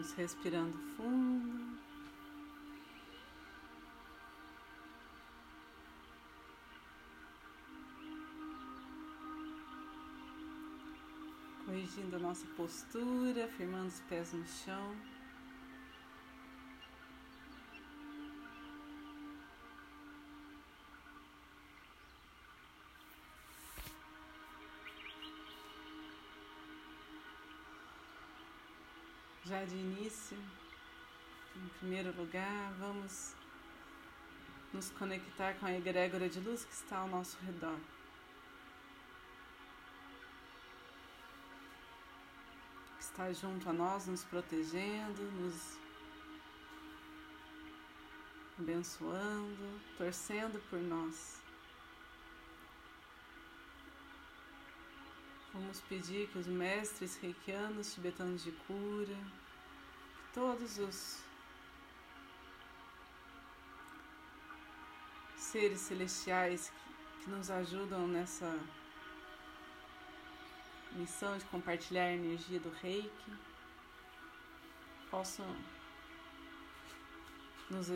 Vamos respirando fundo. Corrigindo a nossa postura, firmando os pés no chão. De início, em primeiro lugar, vamos nos conectar com a egrégora de luz que está ao nosso redor. Que está junto a nós, nos protegendo, nos abençoando, torcendo por nós. Vamos pedir que os mestres reikianos tibetanos de cura, todos os seres celestiais que, nos ajudam nessa missão de compartilhar a energia do reiki possam nos,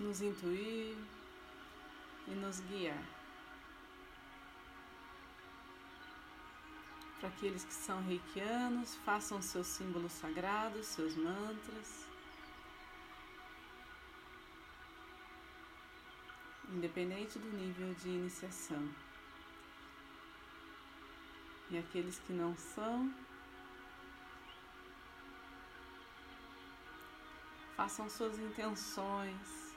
nos intuir e nos guiar. Para aqueles que são reikianos, façam seus símbolos sagrados, seus mantras. Independente do nível de iniciação. E aqueles que não são, façam suas intenções,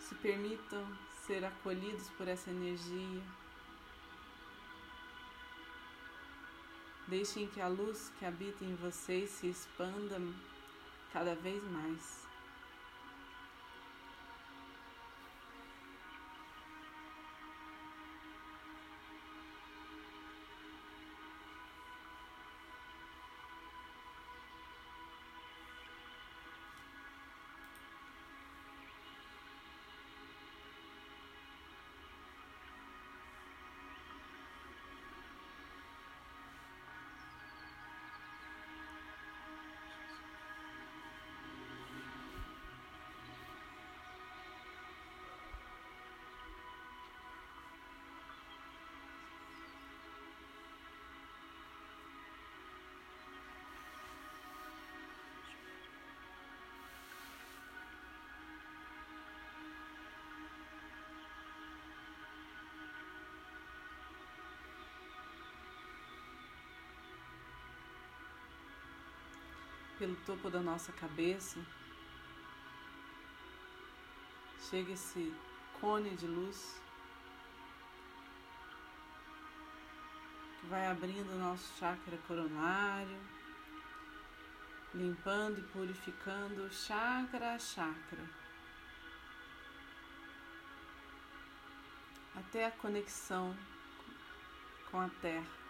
se permitam ser acolhidos por essa energia. Deixem que a luz que habita em vocês se expanda cada vez mais. Pelo topo da nossa cabeça, chega esse cone de luz que vai abrindo o nosso chakra coronário, limpando e purificando chakra a chakra, até a conexão com a Terra.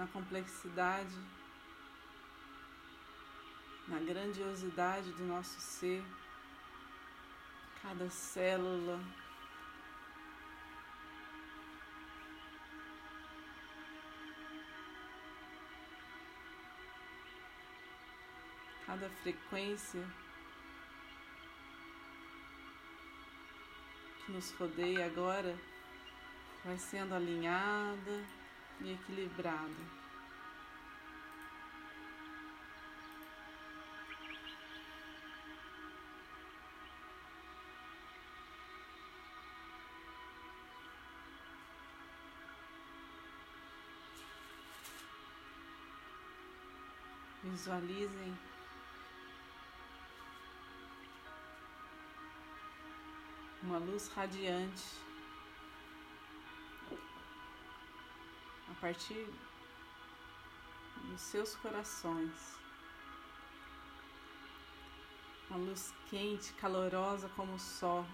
Na complexidade, na grandiosidade do nosso ser, cada célula. Cada frequência que nos rodeia agora vai sendo alinhada e equilibrado. Visualizem uma luz radiante partir dos seus corações. Uma luz quente, calorosa como o sol.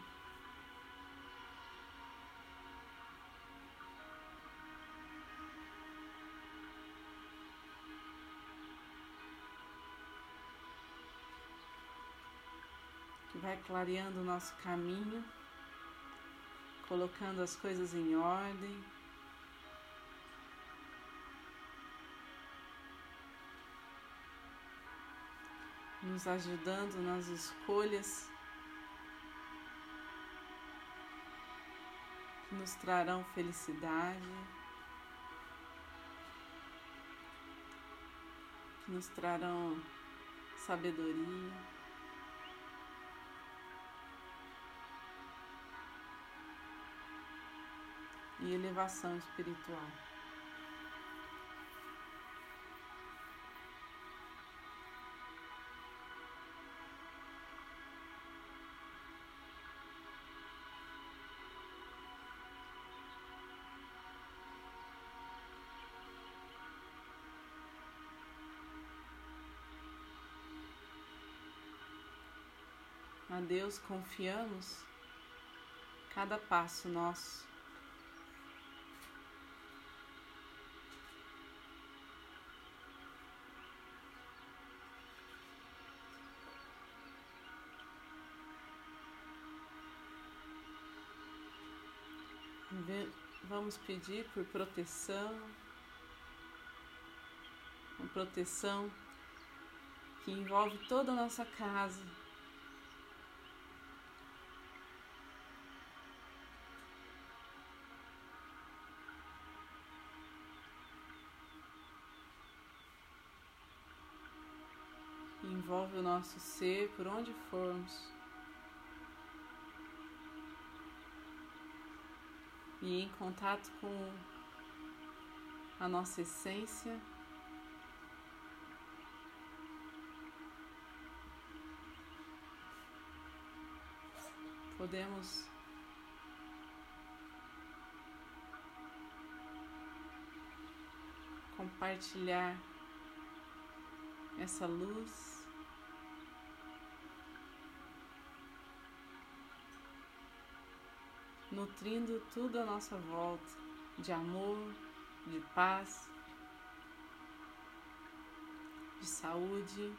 vai clareando o nosso caminho, colocando as coisas em ordem. Nos ajudando nas escolhas que nos trarão felicidade, que nos trarão sabedoria. e elevação espiritual. A Deus confiamos cada passo nosso. Vamos pedir por proteção, uma proteção que envolve toda a nossa casa. Nosso ser por onde formos. e em contato com a nossa essência. Podemos compartilhar essa luz. Nutrindo tudo à nossa volta de amor, de paz, de saúde.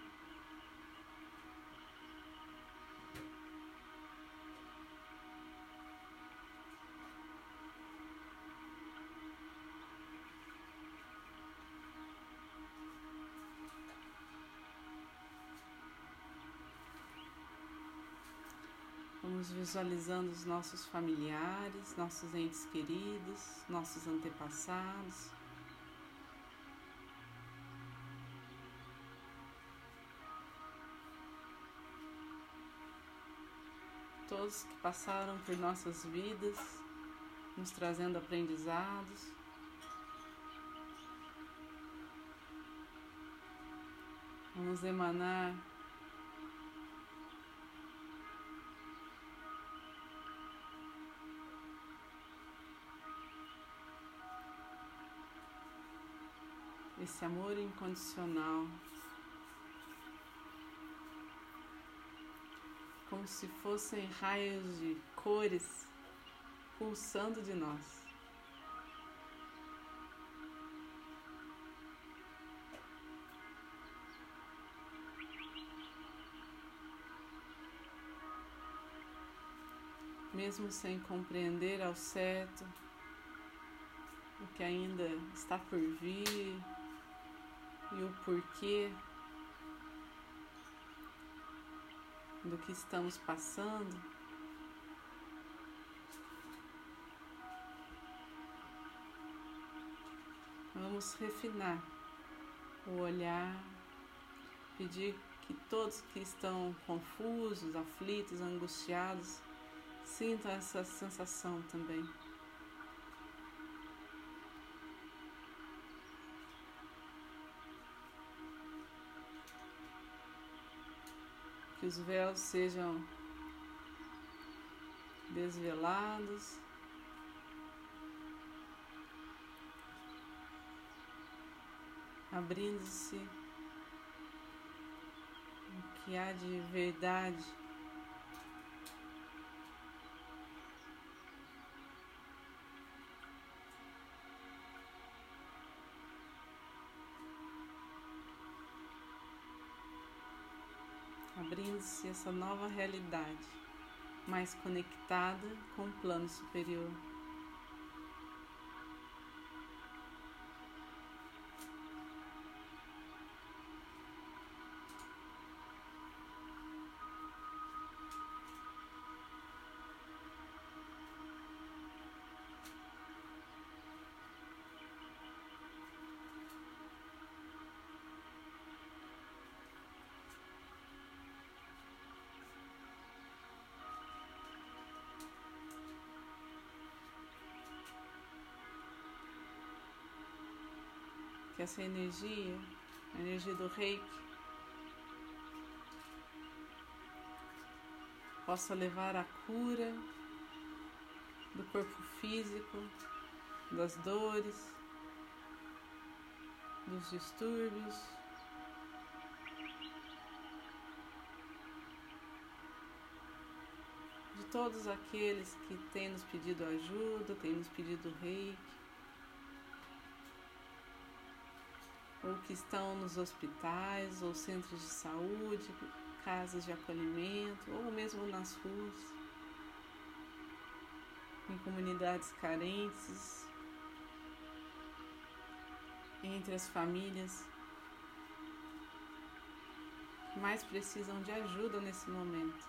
Visualizando os nossos familiares, nossos entes queridos, nossos antepassados. Todos que passaram por nossas vidas, nos trazendo aprendizados. Vamos emanar esse amor incondicional, como se fossem raios de cores pulsando de nós. Mesmo sem compreender ao certo o que ainda está por vir, e o porquê do que estamos passando. Vamos refinar o olhar, pedir que todos que estão confusos, aflitos, angustiados, sintam essa sensação também. Que os véus sejam desvelados. Abrindo-se o que há de verdade abrindo-se essa nova realidade, mais conectada com o plano superior. Que essa energia, a energia do reiki, possa levar a cura do corpo físico, das dores, dos distúrbios. De todos aqueles que têm nos pedido ajuda, têm nos pedido reiki. Ou que estão nos hospitais ou centros de saúde, casas de acolhimento, ou mesmo nas ruas, em comunidades carentes, entre as famílias que mais precisam de ajuda nesse momento.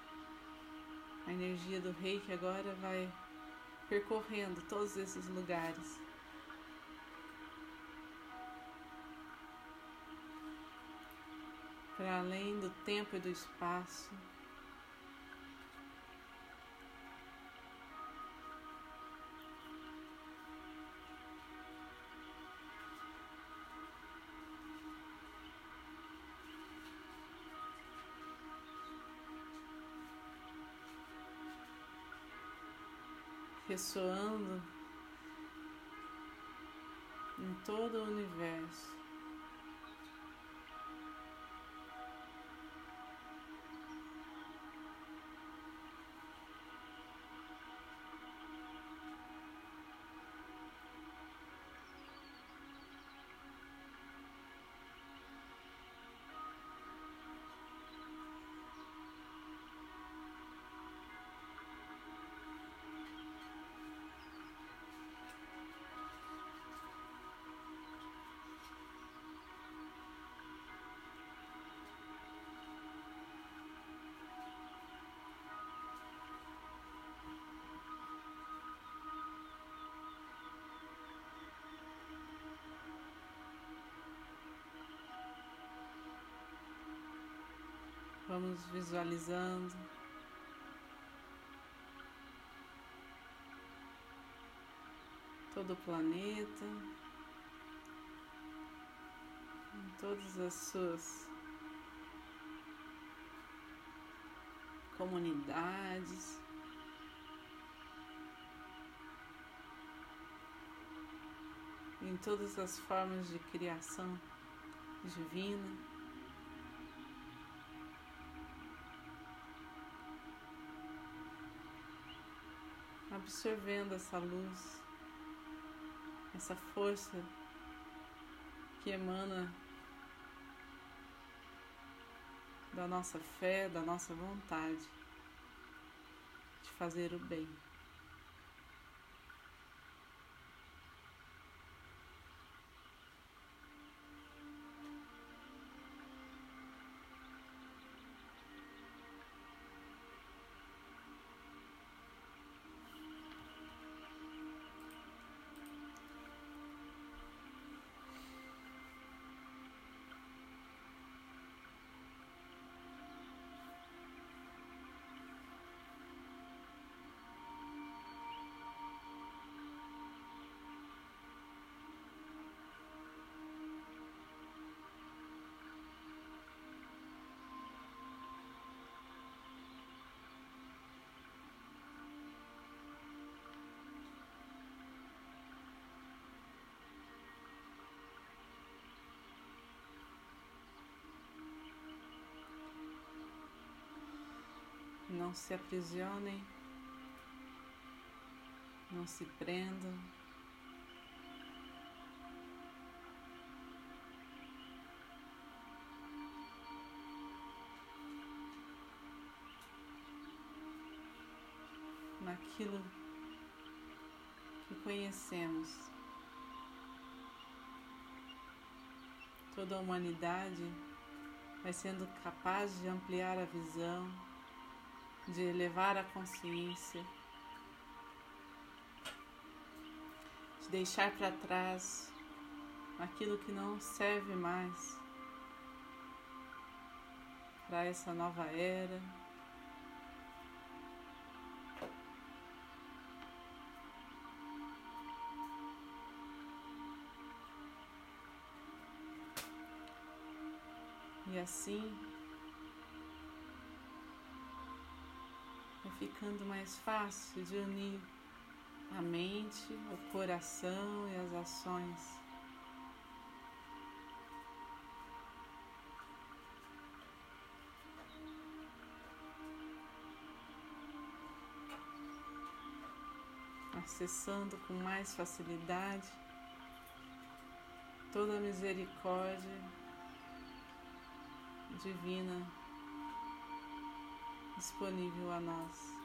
A energia do reiki agora vai percorrendo todos esses lugares. Para além do tempo e do espaço. Ressoando em todo o universo. Vamos visualizando. Todo o planeta, em todas as suas comunidades. Em todas as formas de criação divina. Absorvendo essa luz, essa força que emana da nossa fé, da nossa vontade de fazer o bem. não se aprisionem, não se prendam. Naquilo que conhecemos, toda a humanidade vai sendo capaz de ampliar a visão de elevar a consciência, de deixar para trás aquilo que não serve mais para essa nova era. E assim ficando mais fácil de unir a mente, o coração e as ações. acessando com mais facilidade toda a misericórdia divina disponível a nós.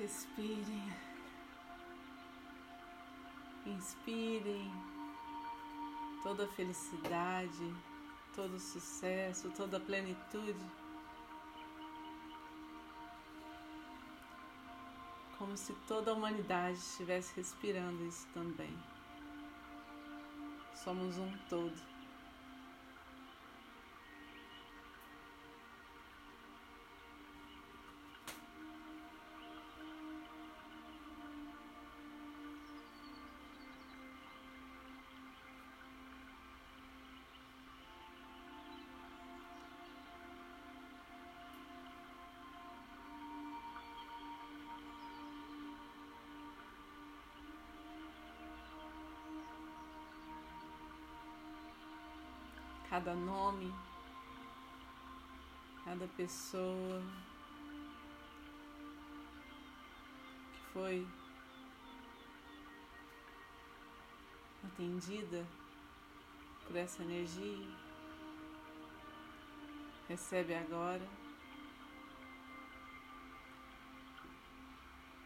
Respirem. Inspirem toda a felicidade, todo o sucesso, toda a plenitude. Como se toda a humanidade estivesse respirando isso também. Somos um todo. Cada nome, cada pessoa que foi atendida por essa energia, recebe agora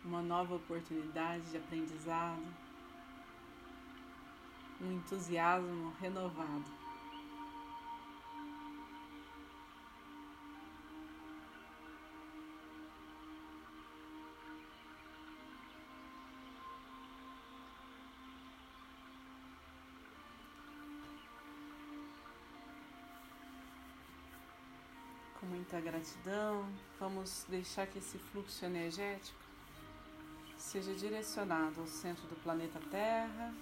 uma nova oportunidade de aprendizado, um entusiasmo renovado. Gratidão. Vamos deixar que esse fluxo energético seja direcionado ao centro do planeta Terra.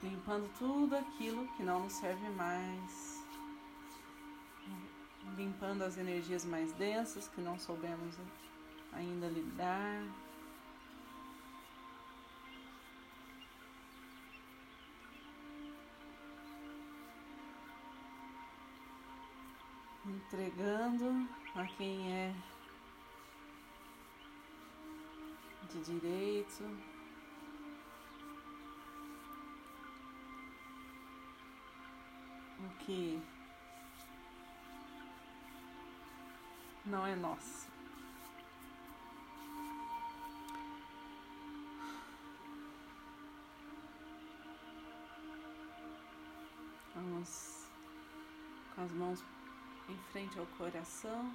Limpando tudo aquilo que não nos serve mais. Limpando as energias mais densas que não soubemos ainda lidar. Entregando a quem é de direito. O que não é nosso. Vamos com as mãos em frente ao coração,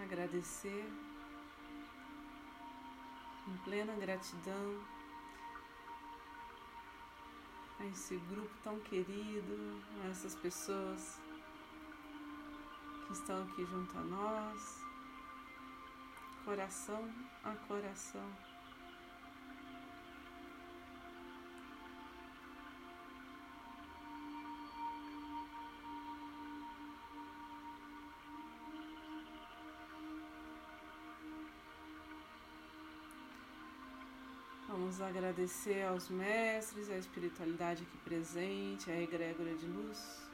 agradecer em plena gratidão a esse grupo tão querido, a essas pessoas que estão aqui junto a nós, coração a coração. Agradecer aos mestres, à espiritualidade aqui presente, à egrégora de luz.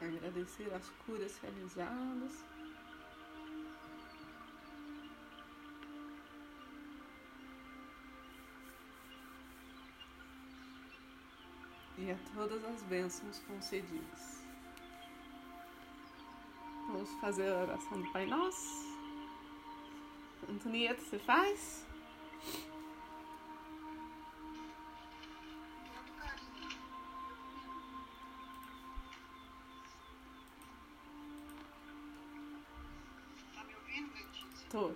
Agradecer as curas realizadas. E a todas as bênçãos concedidas. Vamos fazer a oração do Pai Nosso. Antonieta, você faz?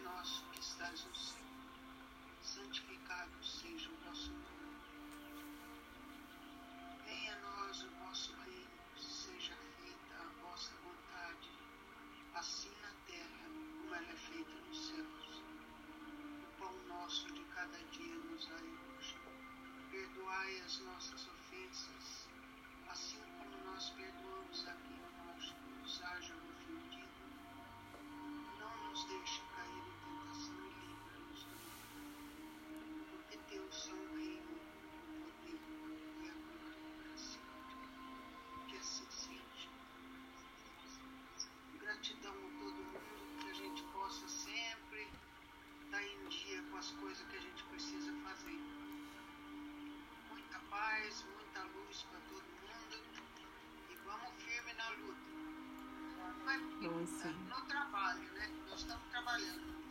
tô. no trabalho, né? Nós estamos trabalhando,